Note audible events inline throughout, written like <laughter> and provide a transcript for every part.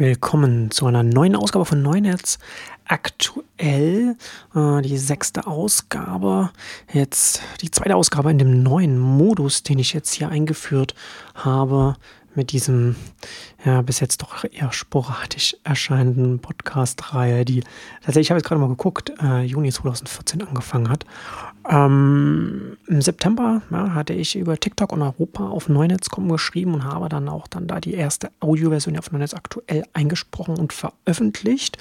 Willkommen zu einer neuen Ausgabe von Neunetz. Aktuell äh, die sechste Ausgabe. Jetzt die zweite Ausgabe in dem neuen Modus, den ich jetzt hier eingeführt habe. Mit diesem, ja, bis jetzt doch eher sporadisch erscheinenden Podcast-Reihe, die tatsächlich, ich habe jetzt gerade mal geguckt, äh, Juni 2014 angefangen hat. Ähm, Im September ja, hatte ich über TikTok und Europa auf Neunetz.com geschrieben und habe dann auch dann da die erste Audioversion auf Neunetz aktuell eingesprochen und veröffentlicht.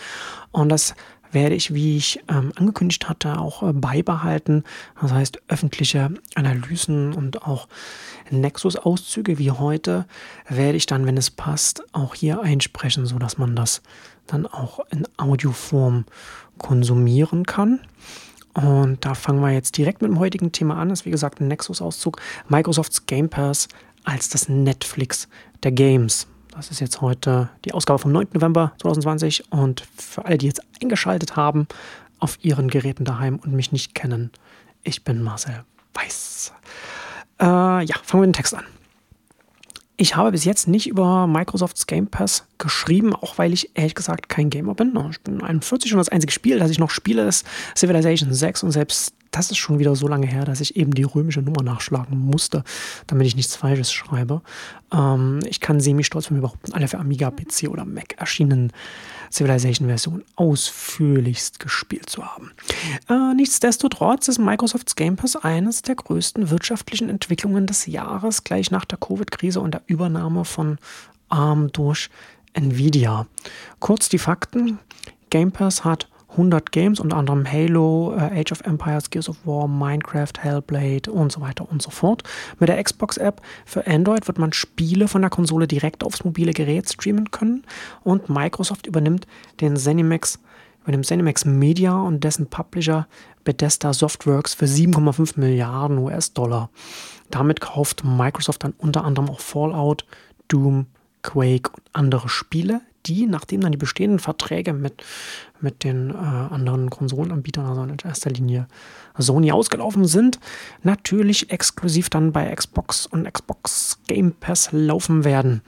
Und das werde ich, wie ich ähm, angekündigt hatte, auch äh, beibehalten. Das heißt, öffentliche Analysen und auch Nexus-Auszüge wie heute werde ich dann, wenn es passt, auch hier einsprechen, sodass man das dann auch in Audioform konsumieren kann. Und da fangen wir jetzt direkt mit dem heutigen Thema an. Das ist wie gesagt ein Nexus-Auszug. Microsofts Game Pass als das Netflix der Games. Das ist jetzt heute die Ausgabe vom 9. November 2020. Und für alle, die jetzt eingeschaltet haben auf ihren Geräten daheim und mich nicht kennen, ich bin Marcel Weiß. Äh, ja, fangen wir mit dem Text an. Ich habe bis jetzt nicht über Microsofts Game Pass geschrieben, auch weil ich ehrlich gesagt kein Gamer bin. Ich bin 41 und das einzige Spiel, das ich noch spiele, ist Civilization 6 und selbst das ist schon wieder so lange her, dass ich eben die römische Nummer nachschlagen musste, damit ich nichts Falsches schreibe. Ähm, ich kann semi-stolz von mir behaupten, alle für Amiga, PC oder Mac erschienenen Civilization-Versionen ausführlichst gespielt zu haben. Äh, nichtsdestotrotz ist Microsofts Game Pass eines der größten wirtschaftlichen Entwicklungen des Jahres, gleich nach der Covid-Krise und der Übernahme von ARM durch Nvidia. Kurz die Fakten. Game Pass hat 100 Games, unter anderem Halo, äh, Age of Empires, Gears of War, Minecraft, Hellblade und so weiter und so fort. Mit der Xbox-App für Android wird man Spiele von der Konsole direkt aufs mobile Gerät streamen können und Microsoft übernimmt den ZeniMax, übernimmt ZeniMax Media und dessen Publisher Bethesda Softworks für 7,5 Milliarden US-Dollar. Damit kauft Microsoft dann unter anderem auch Fallout, Doom, Quake und andere Spiele, die, nachdem dann die bestehenden Verträge mit, mit den äh, anderen Konsolenanbietern, also in erster Linie Sony, ausgelaufen sind, natürlich exklusiv dann bei Xbox und Xbox Game Pass laufen werden.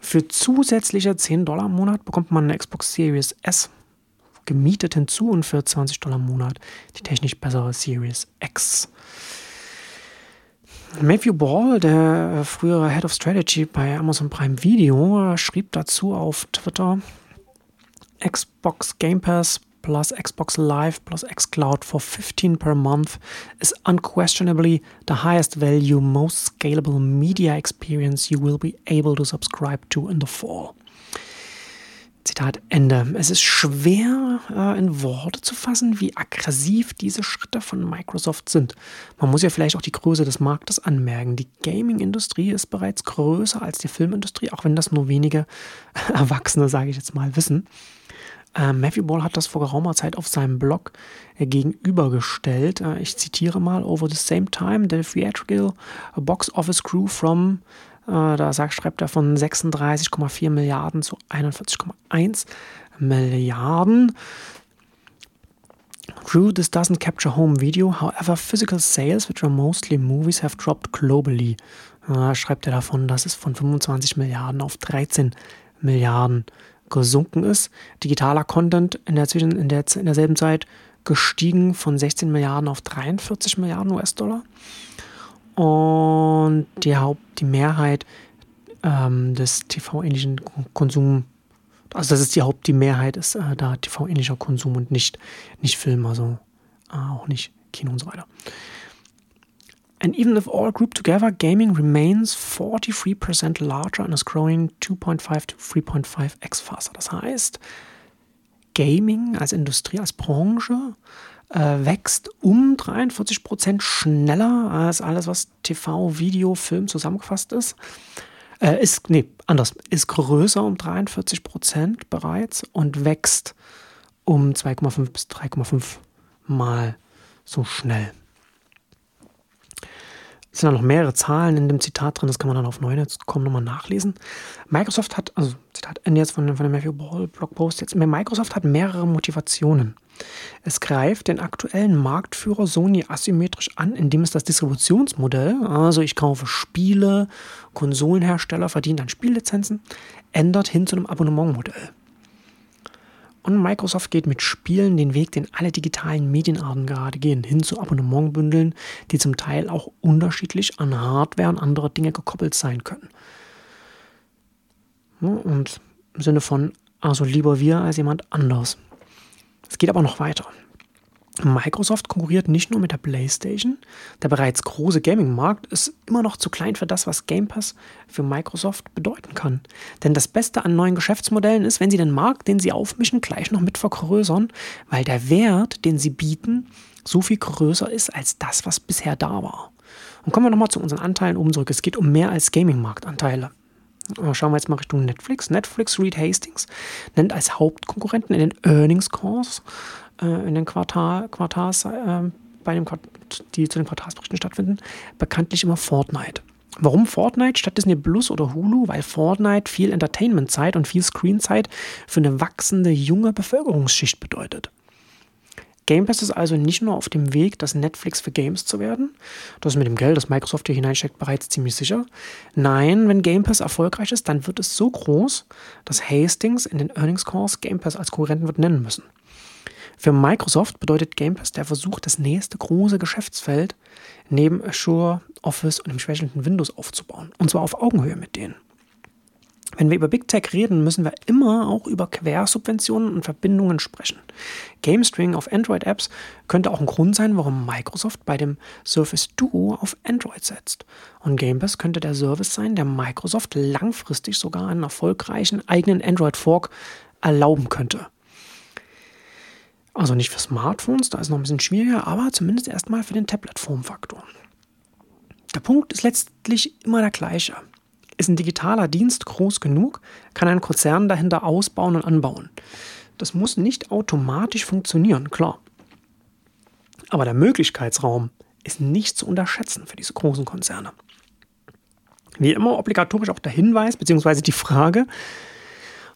Für zusätzliche 10 Dollar im Monat bekommt man eine Xbox Series S gemietet hinzu und für 20 Dollar im Monat die technisch bessere Series X. Matthew Ball, der äh, frühere Head of Strategy bei Amazon Prime Video, schrieb dazu auf Twitter, Xbox Game Pass plus Xbox Live plus xCloud for 15 per month is unquestionably the highest value, most scalable media experience you will be able to subscribe to in the fall. Zitat Ende. Es ist schwer äh, in Worte zu fassen, wie aggressiv diese Schritte von Microsoft sind. Man muss ja vielleicht auch die Größe des Marktes anmerken. Die Gaming-Industrie ist bereits größer als die Filmindustrie, auch wenn das nur wenige <laughs> Erwachsene, sage ich jetzt mal, wissen. Äh, Matthew Ball hat das vor geraumer Zeit auf seinem Blog äh, gegenübergestellt. Äh, ich zitiere mal: Over the same time, the theatrical box office grew from da sagt, schreibt er von 36,4 Milliarden zu 41,1 Milliarden. True, this doesn't capture home video. However, physical sales, which are mostly movies, have dropped globally. Da schreibt er davon, dass es von 25 Milliarden auf 13 Milliarden gesunken ist. Digitaler Content in, der Zwischen, in, der, in derselben Zeit gestiegen von 16 Milliarden auf 43 Milliarden US-Dollar. Und die, Haupt, die Mehrheit ähm, des TV-ähnlichen Konsums, also das ist die Haupt, die Mehrheit ist äh, da TV-ähnlicher Konsum und nicht, nicht Film, also äh, auch nicht Kino und so weiter. And even if all grouped together, gaming remains 43% larger and is growing 2.5 to 3.5x faster. Das heißt, Gaming als Industrie, als Branche äh, wächst um 43 Prozent schneller als alles, was TV, Video, Film zusammengefasst ist. Äh, ist, nee, anders, ist größer um 43 Prozent bereits und wächst um 2,5 bis 3,5 Mal so schnell. Es sind dann noch mehrere Zahlen in dem Zitat drin, das kann man dann auf Neunetz.com nochmal nachlesen. Microsoft hat, also Zitat Ende jetzt von, von dem Matthew Ball Blogpost, jetzt Microsoft hat mehrere Motivationen. Es greift den aktuellen Marktführer Sony asymmetrisch an, indem es das Distributionsmodell, also ich kaufe Spiele, Konsolenhersteller verdienen dann Spiellizenzen, ändert hin zu einem Abonnementmodell. Und Microsoft geht mit Spielen den Weg, den alle digitalen Medienarten gerade gehen, hin zu Abonnementbündeln, die zum Teil auch unterschiedlich an Hardware und andere Dinge gekoppelt sein können. Und im Sinne von, also lieber wir als jemand anders. Es geht aber noch weiter. Microsoft konkurriert nicht nur mit der PlayStation. Der bereits große Gaming-Markt ist immer noch zu klein für das, was Game Pass für Microsoft bedeuten kann. Denn das Beste an neuen Geschäftsmodellen ist, wenn sie den Markt, den sie aufmischen, gleich noch mit vergrößern, weil der Wert, den sie bieten, so viel größer ist als das, was bisher da war. Und kommen wir nochmal zu unseren Anteilen oben zurück. Es geht um mehr als Gaming-Marktanteile. Schauen wir jetzt mal Richtung Netflix. Netflix Reed Hastings nennt als Hauptkonkurrenten in den Earnings Calls äh, in den Quartal, Quartals, äh, bei dem, die zu den Quartalsberichten stattfinden, bekanntlich immer Fortnite. Warum Fortnite statt Disney Plus oder Hulu? Weil Fortnite viel Entertainment-Zeit und viel Screenzeit für eine wachsende junge Bevölkerungsschicht bedeutet. Game Pass ist also nicht nur auf dem Weg, das Netflix für Games zu werden. Das ist mit dem Geld, das Microsoft hier hineinsteckt, bereits ziemlich sicher. Nein, wenn Game Pass erfolgreich ist, dann wird es so groß, dass Hastings in den Earnings Calls Game Pass als Konkurrenten wird nennen müssen. Für Microsoft bedeutet Game Pass der Versuch, das nächste große Geschäftsfeld neben Azure, Office und dem schwächelnden Windows aufzubauen. Und zwar auf Augenhöhe mit denen. Wenn wir über Big Tech reden, müssen wir immer auch über Quersubventionen und Verbindungen sprechen. GameString auf Android-Apps könnte auch ein Grund sein, warum Microsoft bei dem Surface Duo auf Android setzt. Und Game Pass könnte der Service sein, der Microsoft langfristig sogar einen erfolgreichen eigenen Android-Fork erlauben könnte. Also nicht für Smartphones, da ist noch ein bisschen schwieriger, aber zumindest erstmal für den Tablet-Formfaktor. Der Punkt ist letztlich immer der gleiche. Ist ein digitaler Dienst groß genug, kann ein Konzern dahinter ausbauen und anbauen. Das muss nicht automatisch funktionieren, klar. Aber der Möglichkeitsraum ist nicht zu unterschätzen für diese großen Konzerne. Wie immer obligatorisch auch der Hinweis bzw. die Frage,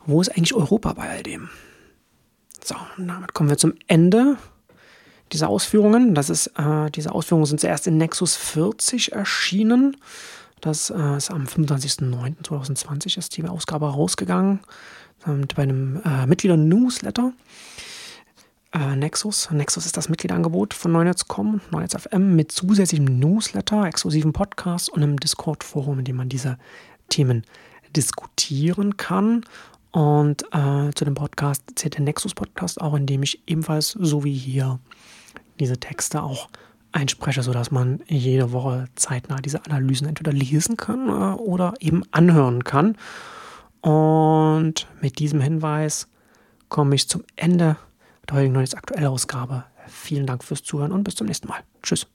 wo ist eigentlich Europa bei all dem? So, damit kommen wir zum Ende dieser Ausführungen. Das ist, äh, diese Ausführungen sind zuerst in Nexus 40 erschienen. Das äh, ist am 25.09.2020 ist die Ausgabe rausgegangen ähm, bei einem äh, Mitglieder-Newsletter. Äh, Nexus. Nexus ist das Mitgliederangebot von Neunetz.com, Neunetz.fm mit zusätzlichem Newsletter, exklusiven Podcast und einem Discord-Forum, in dem man diese Themen diskutieren kann. Und äh, zu dem Podcast zählt der Nexus Podcast auch, in dem ich ebenfalls so wie hier diese Texte auch einspreche, sodass man jede Woche zeitnah diese Analysen entweder lesen kann äh, oder eben anhören kann. Und mit diesem Hinweis komme ich zum Ende der heutigen Neues Aktuelle Ausgabe. Vielen Dank fürs Zuhören und bis zum nächsten Mal. Tschüss.